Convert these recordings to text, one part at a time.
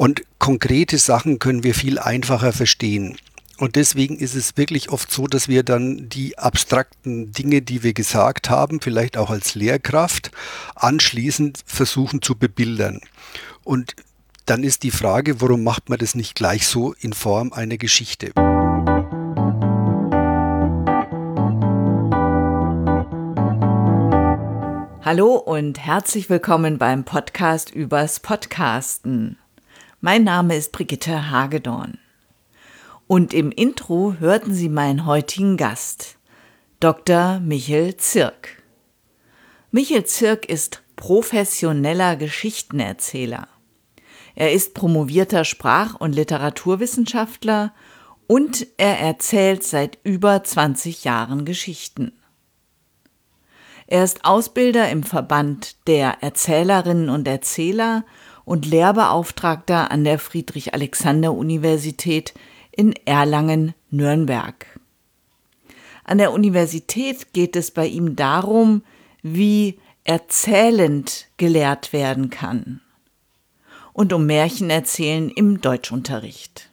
Und konkrete Sachen können wir viel einfacher verstehen. Und deswegen ist es wirklich oft so, dass wir dann die abstrakten Dinge, die wir gesagt haben, vielleicht auch als Lehrkraft, anschließend versuchen zu bebildern. Und dann ist die Frage, warum macht man das nicht gleich so in Form einer Geschichte? Hallo und herzlich willkommen beim Podcast übers Podcasten. Mein Name ist Brigitte Hagedorn. Und im Intro hörten Sie meinen heutigen Gast, Dr. Michel Zirk. Michel Zirk ist professioneller Geschichtenerzähler. Er ist promovierter Sprach- und Literaturwissenschaftler und er erzählt seit über 20 Jahren Geschichten. Er ist Ausbilder im Verband der Erzählerinnen und Erzähler und Lehrbeauftragter an der Friedrich-Alexander-Universität in Erlangen-Nürnberg. An der Universität geht es bei ihm darum, wie erzählend gelehrt werden kann und um Märchenerzählen im Deutschunterricht.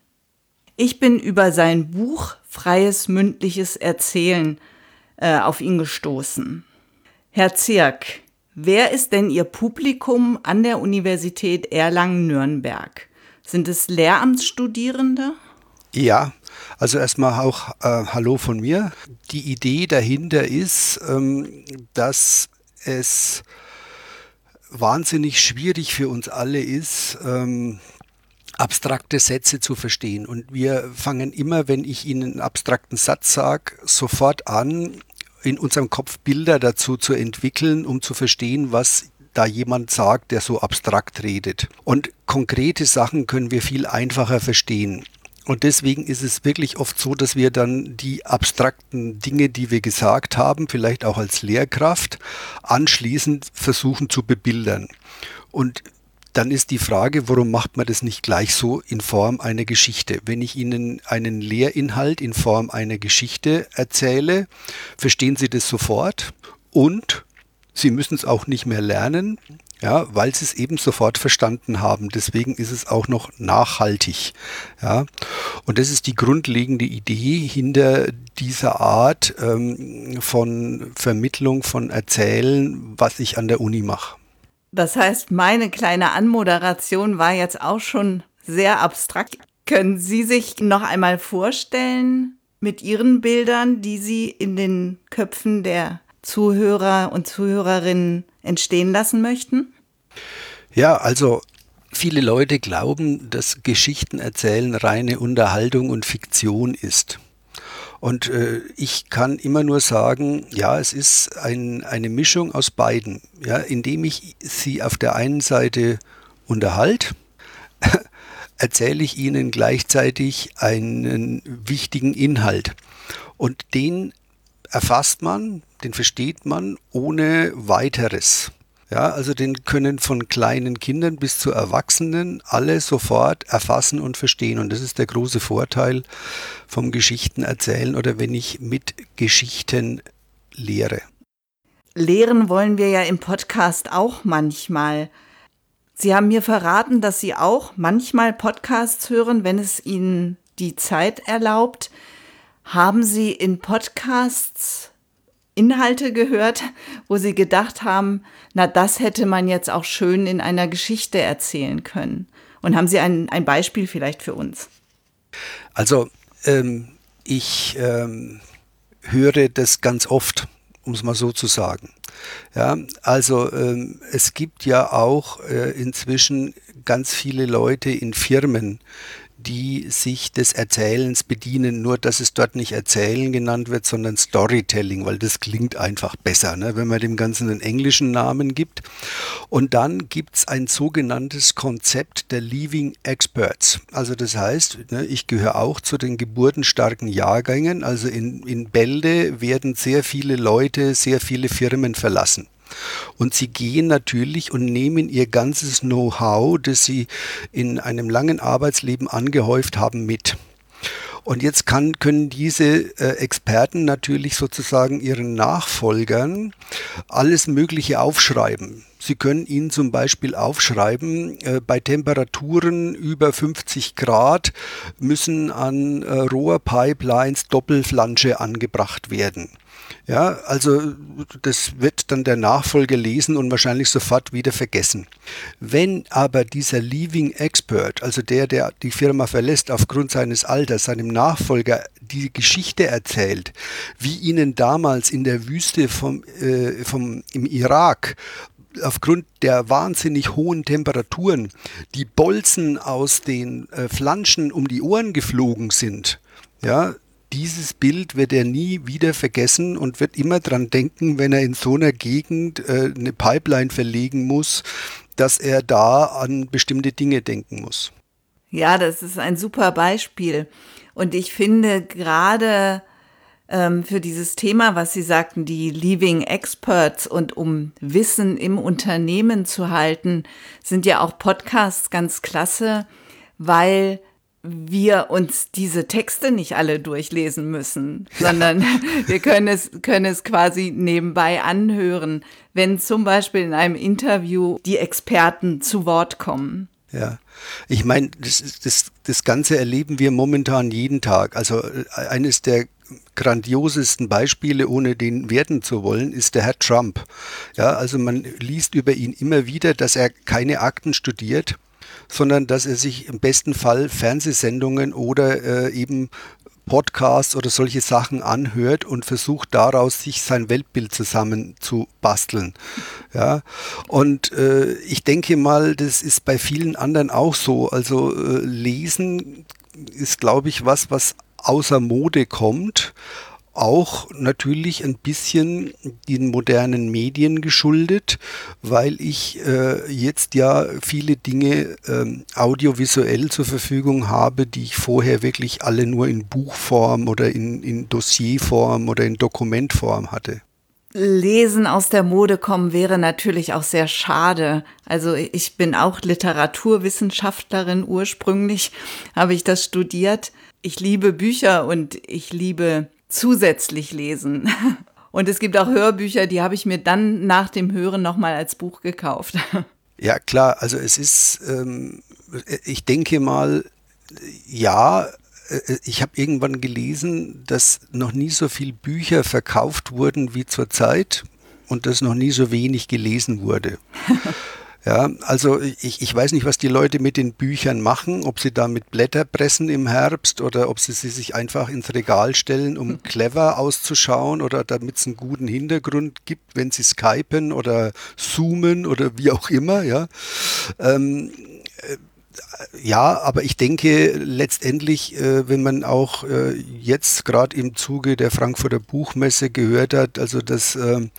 Ich bin über sein Buch Freies mündliches Erzählen äh, auf ihn gestoßen. Herr Zirk, Wer ist denn Ihr Publikum an der Universität Erlangen-Nürnberg? Sind es Lehramtsstudierende? Ja, also erstmal auch äh, Hallo von mir. Die Idee dahinter ist, ähm, dass es wahnsinnig schwierig für uns alle ist, ähm, abstrakte Sätze zu verstehen. Und wir fangen immer, wenn ich Ihnen einen abstrakten Satz sage, sofort an, in unserem Kopf Bilder dazu zu entwickeln, um zu verstehen, was da jemand sagt, der so abstrakt redet. Und konkrete Sachen können wir viel einfacher verstehen. Und deswegen ist es wirklich oft so, dass wir dann die abstrakten Dinge, die wir gesagt haben, vielleicht auch als Lehrkraft, anschließend versuchen zu bebildern. Und dann ist die Frage, warum macht man das nicht gleich so in Form einer Geschichte? Wenn ich Ihnen einen Lehrinhalt in Form einer Geschichte erzähle, verstehen Sie das sofort und Sie müssen es auch nicht mehr lernen, ja, weil sie es eben sofort verstanden haben. Deswegen ist es auch noch nachhaltig. Ja. Und das ist die grundlegende Idee hinter dieser Art ähm, von Vermittlung, von Erzählen, was ich an der Uni mache. Das heißt, meine kleine Anmoderation war jetzt auch schon sehr abstrakt. Können Sie sich noch einmal vorstellen mit Ihren Bildern, die Sie in den Köpfen der Zuhörer und Zuhörerinnen entstehen lassen möchten? Ja, also viele Leute glauben, dass Geschichten erzählen reine Unterhaltung und Fiktion ist. Und äh, ich kann immer nur sagen, ja, es ist ein, eine Mischung aus beiden. Ja, indem ich sie auf der einen Seite unterhalte, erzähle ich ihnen gleichzeitig einen wichtigen Inhalt. Und den erfasst man, den versteht man ohne weiteres. Ja, also den können von kleinen Kindern bis zu Erwachsenen alle sofort erfassen und verstehen. Und das ist der große Vorteil vom Geschichten erzählen oder wenn ich mit Geschichten lehre. Lehren wollen wir ja im Podcast auch manchmal. Sie haben mir verraten, dass Sie auch manchmal Podcasts hören, wenn es Ihnen die Zeit erlaubt. Haben Sie in Podcasts Inhalte gehört, wo sie gedacht haben, na, das hätte man jetzt auch schön in einer Geschichte erzählen können. Und haben Sie ein, ein Beispiel vielleicht für uns? Also, ähm, ich ähm, höre das ganz oft, um es mal so zu sagen. Ja, also ähm, es gibt ja auch äh, inzwischen ganz viele Leute in Firmen, die sich des Erzählens bedienen, nur dass es dort nicht Erzählen genannt wird, sondern Storytelling, weil das klingt einfach besser, ne, wenn man dem Ganzen einen englischen Namen gibt. Und dann gibt es ein sogenanntes Konzept der Leaving Experts. Also das heißt, ne, ich gehöre auch zu den geburtenstarken Jahrgängen. Also in, in Bälde werden sehr viele Leute, sehr viele Firmen verlassen. Und sie gehen natürlich und nehmen ihr ganzes Know-how, das sie in einem langen Arbeitsleben angehäuft haben, mit. Und jetzt kann, können diese äh, Experten natürlich sozusagen ihren Nachfolgern alles Mögliche aufschreiben. Sie können ihn zum Beispiel aufschreiben, äh, bei Temperaturen über 50 Grad müssen an äh, Rohrpipelines Doppelflansche angebracht werden. Ja, also das wird dann der Nachfolger lesen und wahrscheinlich sofort wieder vergessen. Wenn aber dieser Leaving Expert, also der, der die Firma verlässt aufgrund seines Alters, seinem Nachfolger die Geschichte erzählt, wie ihnen damals in der Wüste vom, äh, vom, im Irak aufgrund der wahnsinnig hohen Temperaturen die Bolzen aus den äh, Flanschen um die Ohren geflogen sind, ja, dieses Bild wird er nie wieder vergessen und wird immer dran denken, wenn er in so einer Gegend äh, eine Pipeline verlegen muss, dass er da an bestimmte Dinge denken muss. Ja, das ist ein super Beispiel. Und ich finde gerade ähm, für dieses Thema, was Sie sagten, die Leaving Experts und um Wissen im Unternehmen zu halten, sind ja auch Podcasts ganz klasse, weil wir uns diese Texte nicht alle durchlesen müssen, sondern wir können es, können es quasi nebenbei anhören, wenn zum Beispiel in einem Interview die Experten zu Wort kommen. Ja, ich meine, das, das, das Ganze erleben wir momentan jeden Tag. Also äh, eines der grandiosesten Beispiele, ohne den werden zu wollen, ist der Herr Trump. Ja, also man liest über ihn immer wieder, dass er keine Akten studiert, sondern dass er sich im besten Fall Fernsehsendungen oder äh, eben Podcasts oder solche Sachen anhört und versucht daraus sich sein Weltbild zusammen zu basteln. Ja, und äh, ich denke mal, das ist bei vielen anderen auch so. Also äh, lesen ist, glaube ich, was, was außer Mode kommt auch natürlich ein bisschen den modernen Medien geschuldet, weil ich äh, jetzt ja viele Dinge ähm, audiovisuell zur Verfügung habe, die ich vorher wirklich alle nur in Buchform oder in, in Dossierform oder in Dokumentform hatte. Lesen aus der Mode kommen wäre natürlich auch sehr schade. Also ich bin auch Literaturwissenschaftlerin ursprünglich, habe ich das studiert. Ich liebe Bücher und ich liebe zusätzlich lesen. Und es gibt auch Hörbücher, die habe ich mir dann nach dem Hören nochmal als Buch gekauft. Ja, klar, also es ist, ähm, ich denke mal, ja, äh, ich habe irgendwann gelesen, dass noch nie so viele Bücher verkauft wurden wie zurzeit und dass noch nie so wenig gelesen wurde. Ja, also ich, ich weiß nicht, was die Leute mit den Büchern machen, ob sie damit Blätter pressen im Herbst oder ob sie sie sich einfach ins Regal stellen, um clever auszuschauen oder damit es einen guten Hintergrund gibt, wenn sie skypen oder zoomen oder wie auch immer, ja. Ähm, äh, ja, aber ich denke letztendlich, äh, wenn man auch äh, jetzt gerade im Zuge der Frankfurter Buchmesse gehört hat, also dass ähm,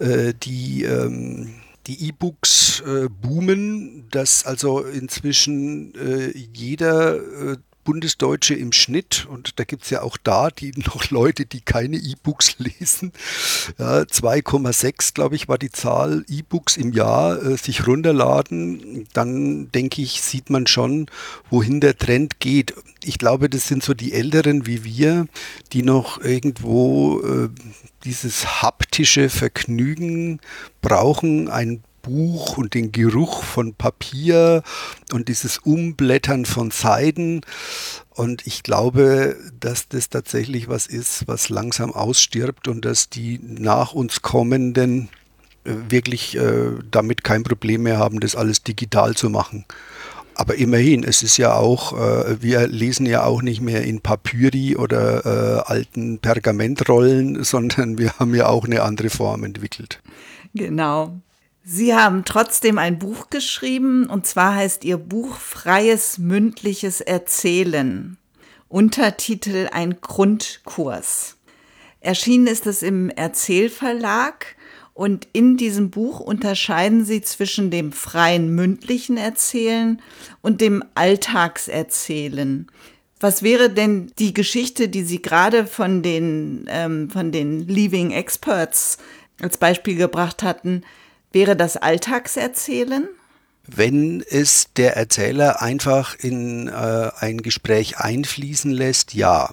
äh, die ähm, die E-Books äh, boomen, dass also inzwischen äh, jeder äh, Bundesdeutsche im Schnitt, und da gibt es ja auch da die noch Leute, die keine E-Books lesen, ja, 2,6 glaube ich war die Zahl E-Books im Jahr äh, sich runterladen, dann denke ich, sieht man schon, wohin der Trend geht. Ich glaube, das sind so die Älteren wie wir, die noch irgendwo äh, dieses haptische Vergnügen brauchen, ein Buch und den Geruch von Papier und dieses Umblättern von Seiden. Und ich glaube, dass das tatsächlich was ist, was langsam ausstirbt und dass die nach uns kommenden äh, wirklich äh, damit kein Problem mehr haben, das alles digital zu machen. Aber immerhin, es ist ja auch, äh, wir lesen ja auch nicht mehr in Papyri oder äh, alten Pergamentrollen, sondern wir haben ja auch eine andere Form entwickelt. Genau. Sie haben trotzdem ein Buch geschrieben, und zwar heißt Ihr Buch Freies mündliches Erzählen. Untertitel Ein Grundkurs. Erschienen ist es im Erzählverlag und in diesem Buch unterscheiden Sie zwischen dem freien mündlichen Erzählen und dem Alltagserzählen. Was wäre denn die Geschichte, die Sie gerade von den, ähm, von den Leaving Experts als Beispiel gebracht hatten, Wäre das Alltagserzählen? Wenn es der Erzähler einfach in äh, ein Gespräch einfließen lässt, ja.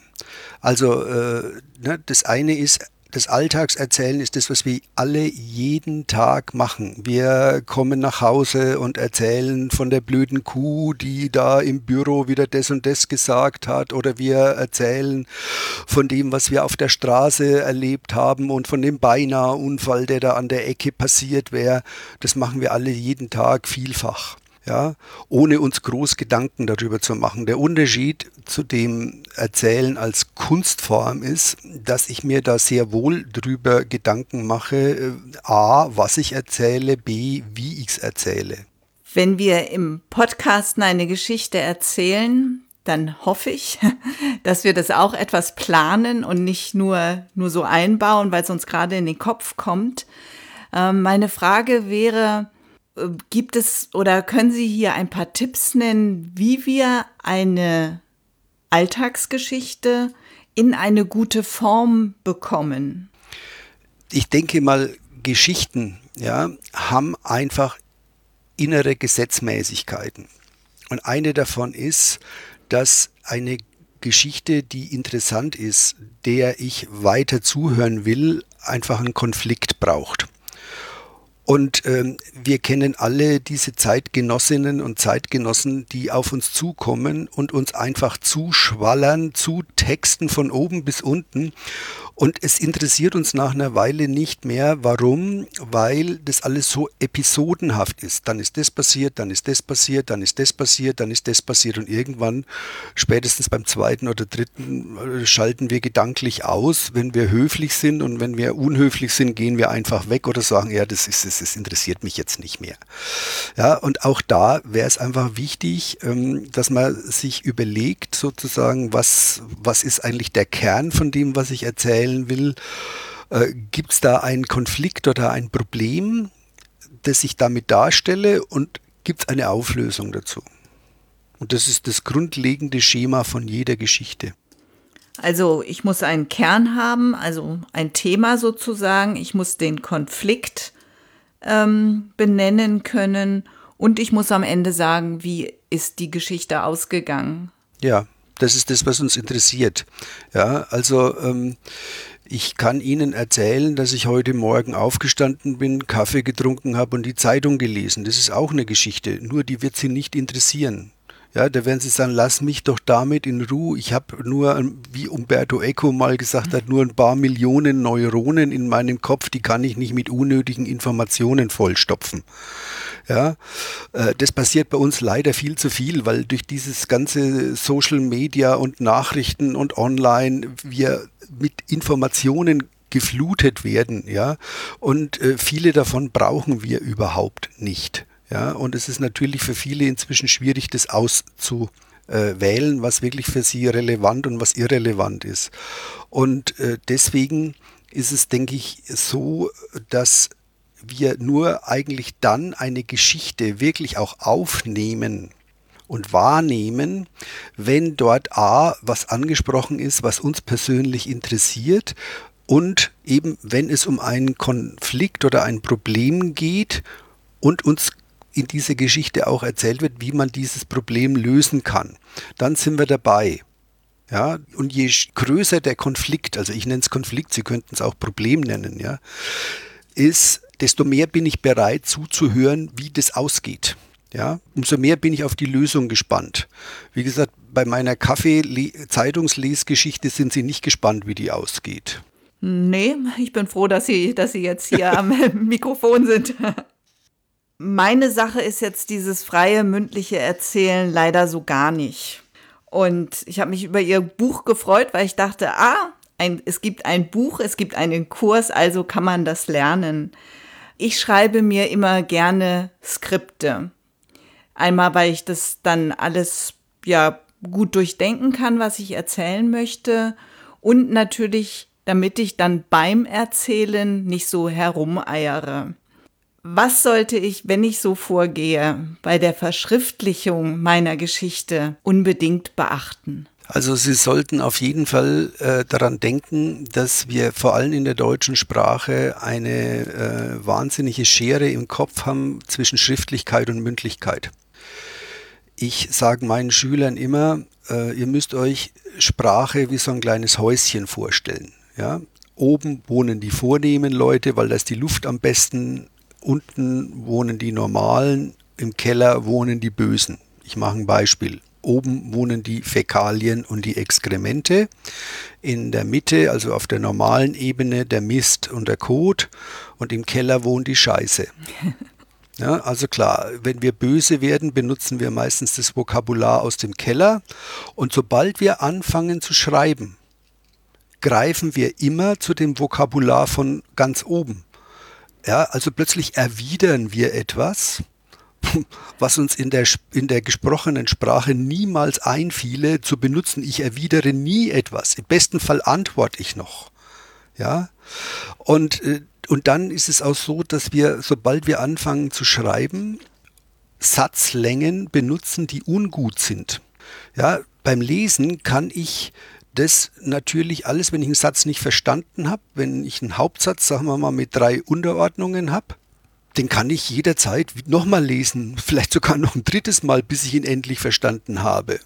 Also äh, ne, das eine ist, das Alltagserzählen ist das, was wir alle jeden Tag machen. Wir kommen nach Hause und erzählen von der blöden Kuh, die da im Büro wieder das und das gesagt hat. Oder wir erzählen von dem, was wir auf der Straße erlebt haben und von dem beinahe Unfall, der da an der Ecke passiert wäre. Das machen wir alle jeden Tag vielfach ja, ohne uns groß Gedanken darüber zu machen. Der Unterschied zu dem Erzählen als Kunstform ist, dass ich mir da sehr wohl darüber Gedanken mache, äh, a, was ich erzähle, b, wie ich es erzähle. Wenn wir im Podcasten eine Geschichte erzählen, dann hoffe ich, dass wir das auch etwas planen und nicht nur, nur so einbauen, weil es uns gerade in den Kopf kommt. Ähm, meine Frage wäre, gibt es oder können Sie hier ein paar Tipps nennen, wie wir eine Alltagsgeschichte in eine gute Form bekommen? Ich denke mal, Geschichten ja, haben einfach innere Gesetzmäßigkeiten. Und eine davon ist, dass eine Geschichte, die interessant ist, der ich weiter zuhören will, einfach einen Konflikt braucht. Und ähm, wir kennen alle diese Zeitgenossinnen und Zeitgenossen, die auf uns zukommen und uns einfach zuschwallern, zu Texten von oben bis unten und es interessiert uns nach einer Weile nicht mehr. Warum? Weil das alles so episodenhaft ist. Dann ist das passiert, dann ist das passiert, dann ist das passiert, dann ist das passiert. Und irgendwann, spätestens beim zweiten oder dritten, äh, schalten wir gedanklich aus. Wenn wir höflich sind und wenn wir unhöflich sind, gehen wir einfach weg oder sagen, ja, das, ist, das, das interessiert mich jetzt nicht mehr. Ja, und auch da wäre es einfach wichtig, ähm, dass man sich überlegt, sozusagen, was, was ist eigentlich der Kern von dem, was ich erzähle stellen will. Äh, Gibt es da einen Konflikt oder ein Problem, das ich damit darstelle und gibt es eine Auflösung dazu? Und das ist das grundlegende Schema von jeder Geschichte. Also ich muss einen Kern haben, also ein Thema sozusagen. Ich muss den Konflikt ähm, benennen können und ich muss am Ende sagen, wie ist die Geschichte ausgegangen. Ja, das ist das, was uns interessiert. Ja, also ähm, ich kann Ihnen erzählen, dass ich heute Morgen aufgestanden bin, Kaffee getrunken habe und die Zeitung gelesen. Das ist auch eine Geschichte, nur die wird Sie nicht interessieren. Ja, da werden sie sagen, lass mich doch damit in Ruhe. Ich habe nur, wie Umberto Eco mal gesagt hat, nur ein paar Millionen Neuronen in meinem Kopf, die kann ich nicht mit unnötigen Informationen vollstopfen. Ja, äh, das passiert bei uns leider viel zu viel, weil durch dieses ganze Social Media und Nachrichten und Online wir mit Informationen geflutet werden, ja, und äh, viele davon brauchen wir überhaupt nicht. Ja, und es ist natürlich für viele inzwischen schwierig, das auszuwählen, was wirklich für sie relevant und was irrelevant ist. Und äh, deswegen ist es, denke ich, so, dass wir nur eigentlich dann eine Geschichte wirklich auch aufnehmen und wahrnehmen, wenn dort A, was angesprochen ist, was uns persönlich interessiert und eben, wenn es um einen Konflikt oder ein Problem geht und uns in dieser Geschichte auch erzählt wird, wie man dieses Problem lösen kann. Dann sind wir dabei. Ja, und je größer der Konflikt, also ich nenne es Konflikt, Sie könnten es auch Problem nennen, ja, ist, desto mehr bin ich bereit zuzuhören, wie das ausgeht. Ja, umso mehr bin ich auf die Lösung gespannt. Wie gesagt, bei meiner Kaffee-Zeitungslesgeschichte sind Sie nicht gespannt, wie die ausgeht. Nee, ich bin froh, dass Sie, dass Sie jetzt hier am Mikrofon sind. Meine Sache ist jetzt dieses freie mündliche Erzählen leider so gar nicht. Und ich habe mich über ihr Buch gefreut, weil ich dachte, ah, ein, es gibt ein Buch, es gibt einen Kurs, also kann man das lernen. Ich schreibe mir immer gerne Skripte. Einmal, weil ich das dann alles ja gut durchdenken kann, was ich erzählen möchte und natürlich, damit ich dann beim Erzählen nicht so herumeiere. Was sollte ich, wenn ich so vorgehe, bei der Verschriftlichung meiner Geschichte unbedingt beachten? Also Sie sollten auf jeden Fall äh, daran denken, dass wir vor allem in der deutschen Sprache eine äh, wahnsinnige Schere im Kopf haben zwischen Schriftlichkeit und Mündlichkeit. Ich sage meinen Schülern immer, äh, ihr müsst euch Sprache wie so ein kleines Häuschen vorstellen. Ja? oben wohnen die vornehmen Leute, weil da ist die Luft am besten, unten wohnen die normalen, im Keller wohnen die Bösen. Ich mache ein Beispiel. Oben wohnen die Fäkalien und die Exkremente. In der Mitte, also auf der normalen Ebene, der Mist und der Kot. Und im Keller wohnt die Scheiße. Ja, also klar, wenn wir böse werden, benutzen wir meistens das Vokabular aus dem Keller. Und sobald wir anfangen zu schreiben, greifen wir immer zu dem Vokabular von ganz oben. Ja, also plötzlich erwidern wir etwas, was uns in der, in der gesprochenen Sprache niemals einfiele zu benutzen. Ich erwidere nie etwas. Im besten Fall antworte ich noch. Ja, und, äh, und dann ist es auch so, dass wir, sobald wir anfangen zu schreiben, Satzlängen benutzen, die ungut sind. Ja, beim Lesen kann ich das natürlich alles, wenn ich einen Satz nicht verstanden habe, wenn ich einen Hauptsatz, sagen wir mal, mit drei Unterordnungen habe, den kann ich jederzeit nochmal lesen, vielleicht sogar noch ein drittes Mal, bis ich ihn endlich verstanden habe.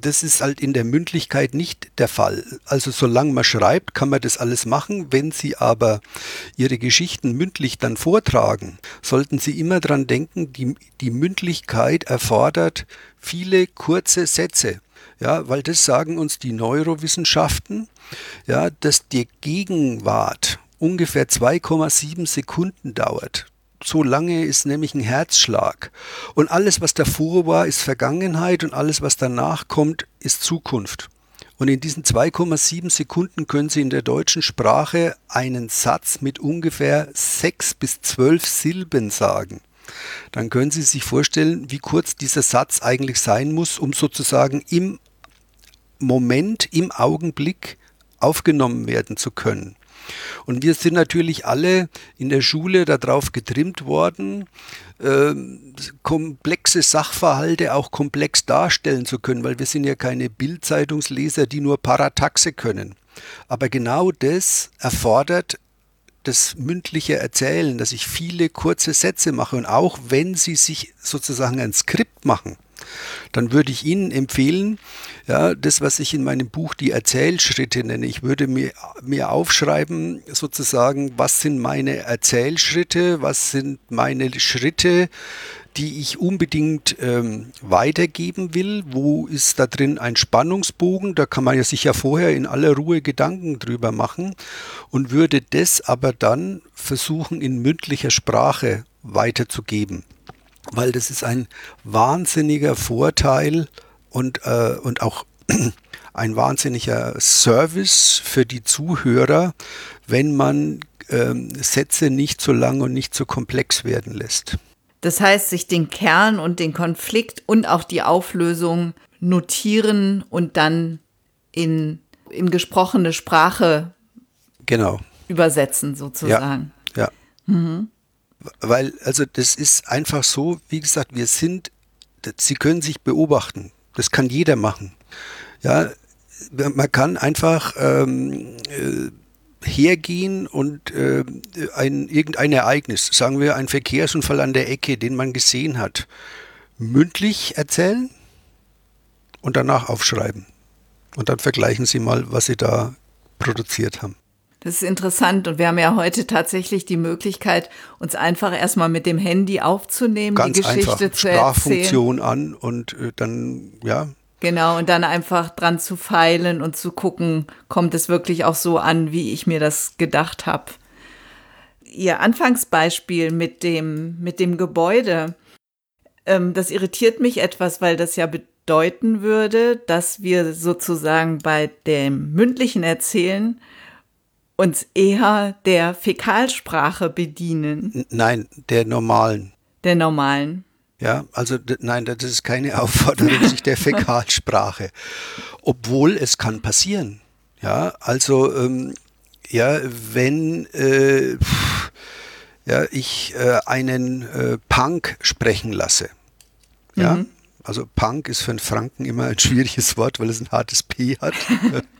Das ist halt in der Mündlichkeit nicht der Fall. Also solange man schreibt, kann man das alles machen. Wenn Sie aber Ihre Geschichten mündlich dann vortragen, sollten Sie immer daran denken, die, die Mündlichkeit erfordert viele kurze Sätze. Ja, weil das sagen uns die Neurowissenschaften, ja, dass die Gegenwart ungefähr 2,7 Sekunden dauert so lange ist nämlich ein Herzschlag. Und alles, was davor war, ist Vergangenheit und alles, was danach kommt, ist Zukunft. Und in diesen 2,7 Sekunden können Sie in der deutschen Sprache einen Satz mit ungefähr 6 bis 12 Silben sagen. Dann können Sie sich vorstellen, wie kurz dieser Satz eigentlich sein muss, um sozusagen im Moment, im Augenblick aufgenommen werden zu können. Und wir sind natürlich alle in der Schule darauf getrimmt worden, äh, komplexe Sachverhalte auch komplex darstellen zu können, weil wir sind ja keine Bildzeitungsleser, die nur Parataxe können. Aber genau das erfordert das mündliche Erzählen, dass ich viele kurze Sätze mache und auch wenn Sie sich sozusagen ein Skript machen, dann würde ich Ihnen empfehlen, ja, das, was ich in meinem Buch die Erzählschritte nenne, ich würde mir, mir aufschreiben, sozusagen, was sind meine Erzählschritte, was sind meine Schritte, die ich unbedingt ähm, weitergeben will. Wo ist da drin ein Spannungsbogen? Da kann man ja sich ja vorher in aller Ruhe Gedanken drüber machen und würde das aber dann versuchen, in mündlicher Sprache weiterzugeben weil das ist ein wahnsinniger Vorteil und, äh, und auch ein wahnsinniger Service für die Zuhörer, wenn man ähm, Sätze nicht so lang und nicht so komplex werden lässt. Das heißt, sich den Kern und den Konflikt und auch die Auflösung notieren und dann in, in gesprochene Sprache genau. übersetzen, sozusagen. Ja. ja. Mhm. Weil, also das ist einfach so, wie gesagt, wir sind, Sie können sich beobachten. Das kann jeder machen. Ja, man kann einfach ähm, äh, hergehen und äh, ein, irgendein Ereignis, sagen wir ein Verkehrsunfall an der Ecke, den man gesehen hat, mündlich erzählen und danach aufschreiben. Und dann vergleichen Sie mal, was Sie da produziert haben. Das ist interessant und wir haben ja heute tatsächlich die Möglichkeit, uns einfach erstmal mit dem Handy aufzunehmen, Ganz die Geschichte einfach. zu Sprachfunktion an und äh, dann, ja. Genau, und dann einfach dran zu feilen und zu gucken, kommt es wirklich auch so an, wie ich mir das gedacht habe. Ihr Anfangsbeispiel mit dem, mit dem Gebäude, ähm, das irritiert mich etwas, weil das ja bedeuten würde, dass wir sozusagen bei dem mündlichen Erzählen uns eher der Fäkalsprache bedienen. Nein, der normalen. Der normalen. Ja, also nein, das ist keine Aufforderung sich der Fäkalsprache. Obwohl es kann passieren. Ja, also ähm, ja, wenn äh, ja, ich äh, einen äh, Punk sprechen lasse. Ja, mhm. also Punk ist für einen Franken immer ein schwieriges Wort, weil es ein hartes P hat.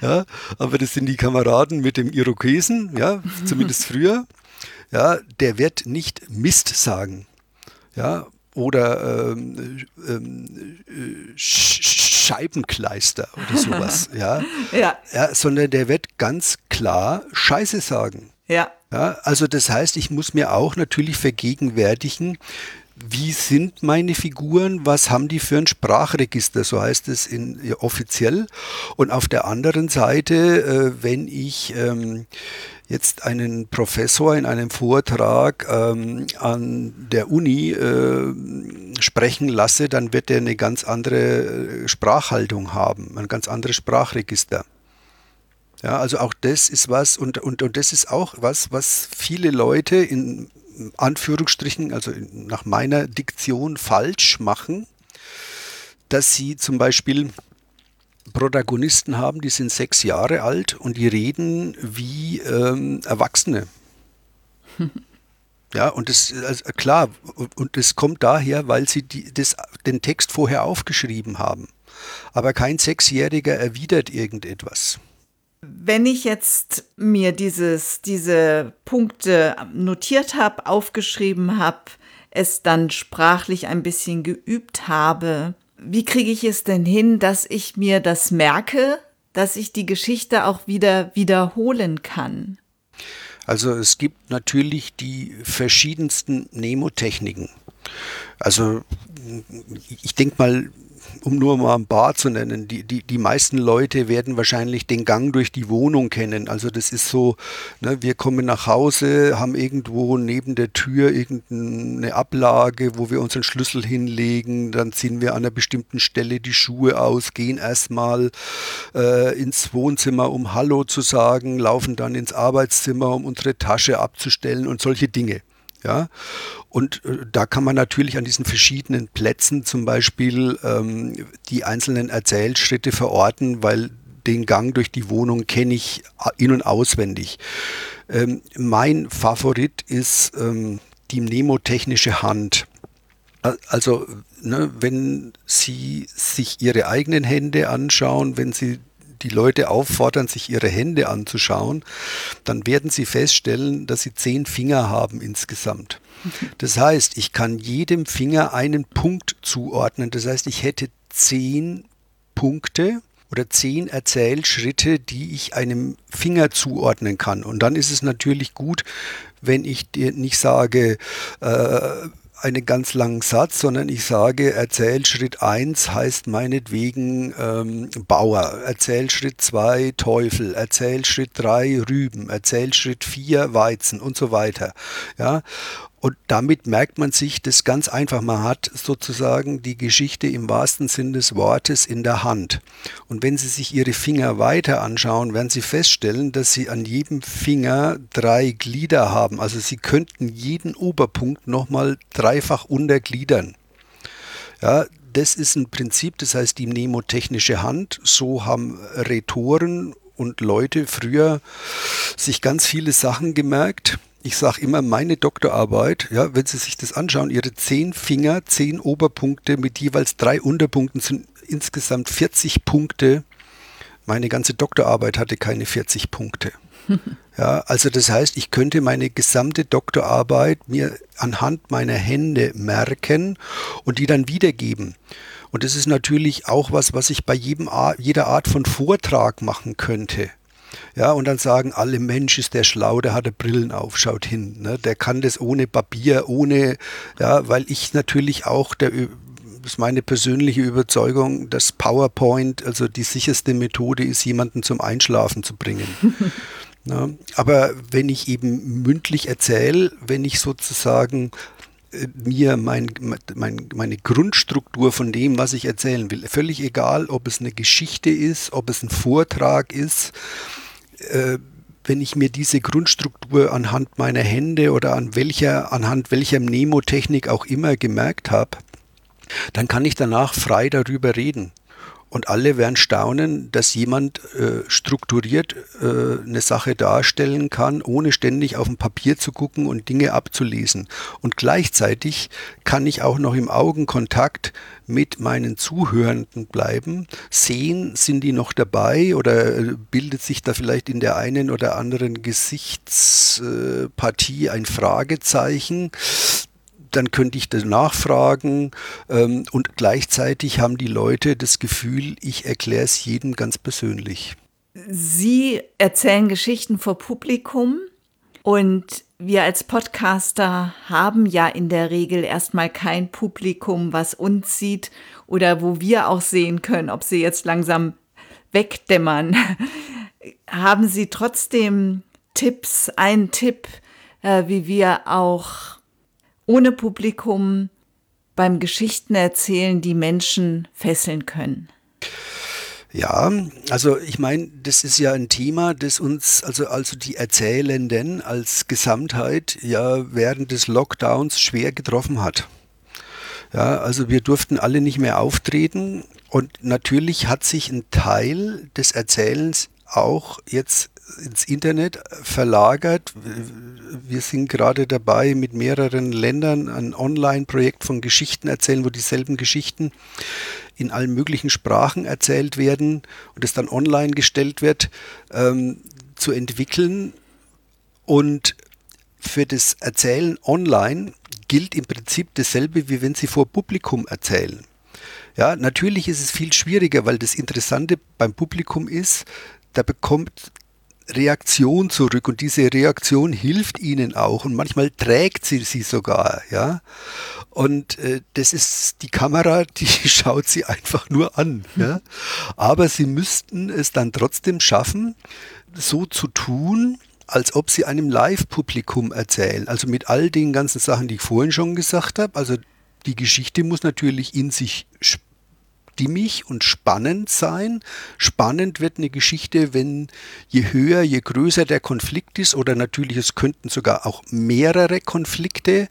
ja, aber das sind die Kameraden mit dem Irokesen, ja, zumindest früher. Ja, der wird nicht Mist sagen. Ja, oder ähm, ähm, Scheibenkleister oder sowas, ja? ja. ja. Sondern der wird ganz klar Scheiße sagen. Ja. ja. Also das heißt, ich muss mir auch natürlich vergegenwärtigen, wie sind meine Figuren, was haben die für ein Sprachregister, so heißt es in, ja, offiziell. Und auf der anderen Seite, äh, wenn ich ähm, jetzt einen Professor in einem Vortrag ähm, an der Uni äh, sprechen lasse, dann wird er eine ganz andere äh, Sprachhaltung haben, ein ganz anderes Sprachregister. Ja, also auch das ist was und, und, und das ist auch was, was viele Leute in Anführungsstrichen, also nach meiner Diktion falsch machen, dass sie zum Beispiel Protagonisten haben, die sind sechs Jahre alt und die reden wie ähm, Erwachsene. Ja, und das also klar, und das kommt daher, weil sie die, das, den Text vorher aufgeschrieben haben. Aber kein Sechsjähriger erwidert irgendetwas. Wenn ich jetzt mir dieses, diese Punkte notiert habe, aufgeschrieben habe, es dann sprachlich ein bisschen geübt habe, wie kriege ich es denn hin, dass ich mir das merke, dass ich die Geschichte auch wieder wiederholen kann? Also es gibt natürlich die verschiedensten Nemotechniken. Also ich denke mal, um nur mal ein paar zu nennen, die, die, die meisten Leute werden wahrscheinlich den Gang durch die Wohnung kennen. Also das ist so, ne, wir kommen nach Hause, haben irgendwo neben der Tür irgendeine Ablage, wo wir unseren Schlüssel hinlegen, dann ziehen wir an einer bestimmten Stelle die Schuhe aus, gehen erstmal äh, ins Wohnzimmer, um Hallo zu sagen, laufen dann ins Arbeitszimmer, um unsere Tasche abzustellen und solche Dinge. Ja, und äh, da kann man natürlich an diesen verschiedenen Plätzen zum Beispiel ähm, die einzelnen Erzählschritte verorten, weil den Gang durch die Wohnung kenne ich in- und auswendig. Ähm, mein Favorit ist ähm, die mnemotechnische Hand. Also, ne, wenn Sie sich Ihre eigenen Hände anschauen, wenn Sie die Leute auffordern, sich ihre Hände anzuschauen, dann werden sie feststellen, dass sie zehn Finger haben insgesamt. Das heißt, ich kann jedem Finger einen Punkt zuordnen. Das heißt, ich hätte zehn Punkte oder zehn Erzählschritte, die ich einem Finger zuordnen kann. Und dann ist es natürlich gut, wenn ich dir nicht sage, äh, einen ganz langen Satz, sondern ich sage, Erzählschritt 1 heißt meinetwegen ähm, Bauer, Erzählschritt 2 Teufel, Erzählschritt 3 Rüben, Erzählschritt 4 Weizen und so weiter. Ja? Und damit merkt man sich das ganz einfach. Man hat sozusagen die Geschichte im wahrsten Sinn des Wortes in der Hand. Und wenn Sie sich Ihre Finger weiter anschauen, werden Sie feststellen, dass Sie an jedem Finger drei Glieder haben. Also Sie könnten jeden Oberpunkt nochmal dreifach untergliedern. Ja, das ist ein Prinzip, das heißt die mnemotechnische Hand. So haben Rhetoren und Leute früher sich ganz viele Sachen gemerkt ich sage immer, meine Doktorarbeit, ja, wenn Sie sich das anschauen, Ihre zehn Finger, zehn Oberpunkte mit jeweils drei Unterpunkten sind insgesamt 40 Punkte. Meine ganze Doktorarbeit hatte keine 40 Punkte. Ja, also das heißt, ich könnte meine gesamte Doktorarbeit mir anhand meiner Hände merken und die dann wiedergeben. Und das ist natürlich auch was, was ich bei jedem, jeder Art von Vortrag machen könnte. Ja, und dann sagen alle, Mensch, ist der schlau, der hatte Brillen auf, schaut hin. Ne? Der kann das ohne Papier, ohne, ja, weil ich natürlich auch der das ist meine persönliche Überzeugung, dass PowerPoint also die sicherste Methode ist, jemanden zum Einschlafen zu bringen. ja, aber wenn ich eben mündlich erzähle, wenn ich sozusagen äh, mir mein, mein, meine Grundstruktur von dem, was ich erzählen will, völlig egal, ob es eine Geschichte ist, ob es ein Vortrag ist, äh, wenn ich mir diese Grundstruktur anhand meiner Hände oder an welcher, anhand welcher Mnemotechnik auch immer gemerkt habe, dann kann ich danach frei darüber reden. Und alle werden staunen, dass jemand äh, strukturiert äh, eine Sache darstellen kann, ohne ständig auf ein Papier zu gucken und Dinge abzulesen. Und gleichzeitig kann ich auch noch im Augenkontakt mit meinen Zuhörenden bleiben, sehen, sind die noch dabei oder äh, bildet sich da vielleicht in der einen oder anderen Gesichtspartie ein Fragezeichen dann könnte ich das nachfragen ähm, und gleichzeitig haben die Leute das Gefühl, ich erkläre es jedem ganz persönlich. Sie erzählen Geschichten vor Publikum und wir als Podcaster haben ja in der Regel erstmal kein Publikum, was uns sieht oder wo wir auch sehen können, ob sie jetzt langsam wegdämmern. haben Sie trotzdem Tipps, einen Tipp, äh, wie wir auch ohne Publikum beim Geschichten erzählen die Menschen fesseln können? Ja, also ich meine, das ist ja ein Thema, das uns, also, also die Erzählenden als Gesamtheit ja während des Lockdowns schwer getroffen hat. Ja, also wir durften alle nicht mehr auftreten und natürlich hat sich ein Teil des Erzählens auch jetzt ins Internet verlagert. Wir sind gerade dabei, mit mehreren Ländern ein Online-Projekt von Geschichten erzählen, wo dieselben Geschichten in allen möglichen Sprachen erzählt werden und es dann online gestellt wird, ähm, zu entwickeln. Und für das Erzählen online gilt im Prinzip dasselbe, wie wenn Sie vor Publikum erzählen. Ja, natürlich ist es viel schwieriger, weil das Interessante beim Publikum ist, da bekommt Reaktion zurück und diese Reaktion hilft ihnen auch und manchmal trägt sie sie sogar, ja. Und äh, das ist die Kamera, die schaut sie einfach nur an, ja. Aber sie müssten es dann trotzdem schaffen, so zu tun, als ob sie einem Live-Publikum erzählen. Also mit all den ganzen Sachen, die ich vorhin schon gesagt habe. Also die Geschichte muss natürlich in sich stimmig und spannend sein. Spannend wird eine Geschichte, wenn je höher, je größer der Konflikt ist oder natürlich es könnten sogar auch mehrere Konflikte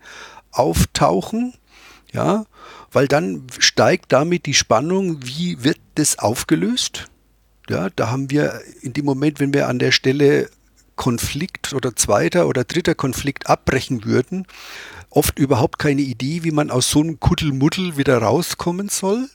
auftauchen. Ja, weil dann steigt damit die Spannung, wie wird das aufgelöst? Ja, da haben wir in dem Moment, wenn wir an der Stelle Konflikt oder zweiter oder dritter Konflikt abbrechen würden, oft überhaupt keine Idee, wie man aus so einem Kuddelmuddel wieder rauskommen soll.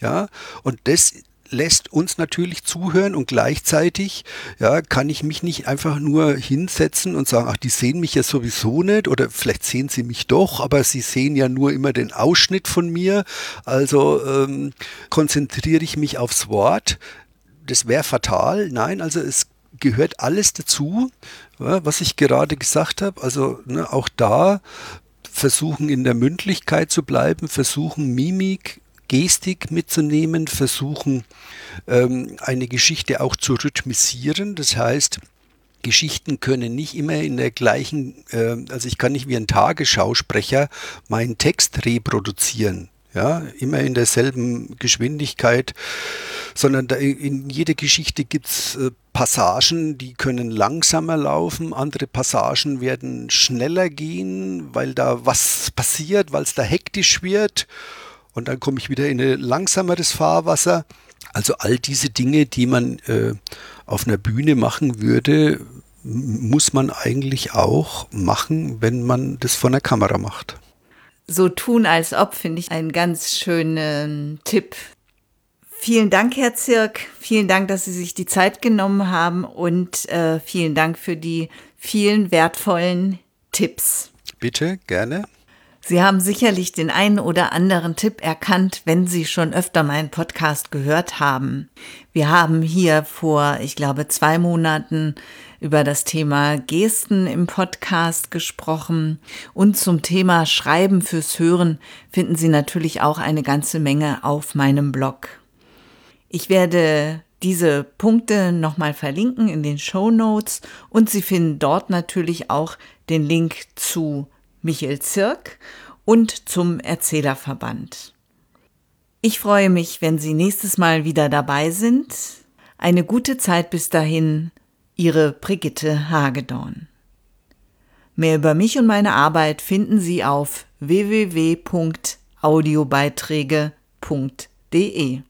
Ja, und das lässt uns natürlich zuhören und gleichzeitig ja, kann ich mich nicht einfach nur hinsetzen und sagen, ach, die sehen mich ja sowieso nicht oder vielleicht sehen sie mich doch, aber sie sehen ja nur immer den Ausschnitt von mir. Also ähm, konzentriere ich mich aufs Wort. Das wäre fatal. Nein, also es gehört alles dazu, was ich gerade gesagt habe. Also ne, auch da versuchen in der Mündlichkeit zu bleiben, versuchen Mimik Gestik mitzunehmen, versuchen ähm, eine Geschichte auch zu rhythmisieren. Das heißt, Geschichten können nicht immer in der gleichen, äh, also ich kann nicht wie ein Tagesschausprecher meinen Text reproduzieren. Ja, immer in derselben Geschwindigkeit, sondern in jeder Geschichte gibt es äh, Passagen, die können langsamer laufen, andere Passagen werden schneller gehen, weil da was passiert, weil es da hektisch wird und dann komme ich wieder in ein langsameres Fahrwasser. Also all diese Dinge, die man äh, auf einer Bühne machen würde, muss man eigentlich auch machen, wenn man das von der Kamera macht. So tun als ob, finde ich einen ganz schönen Tipp. Vielen Dank, Herr Zirk. Vielen Dank, dass Sie sich die Zeit genommen haben und äh, vielen Dank für die vielen wertvollen Tipps. Bitte, gerne. Sie haben sicherlich den einen oder anderen Tipp erkannt, wenn Sie schon öfter meinen Podcast gehört haben. Wir haben hier vor, ich glaube, zwei Monaten über das Thema Gesten im Podcast gesprochen und zum Thema Schreiben fürs Hören finden Sie natürlich auch eine ganze Menge auf meinem Blog. Ich werde diese Punkte nochmal verlinken in den Show Notes und Sie finden dort natürlich auch den Link zu Michael Zirk und zum Erzählerverband. Ich freue mich, wenn Sie nächstes Mal wieder dabei sind. Eine gute Zeit bis dahin, Ihre Brigitte Hagedorn. Mehr über mich und meine Arbeit finden Sie auf www.audiobeiträge.de.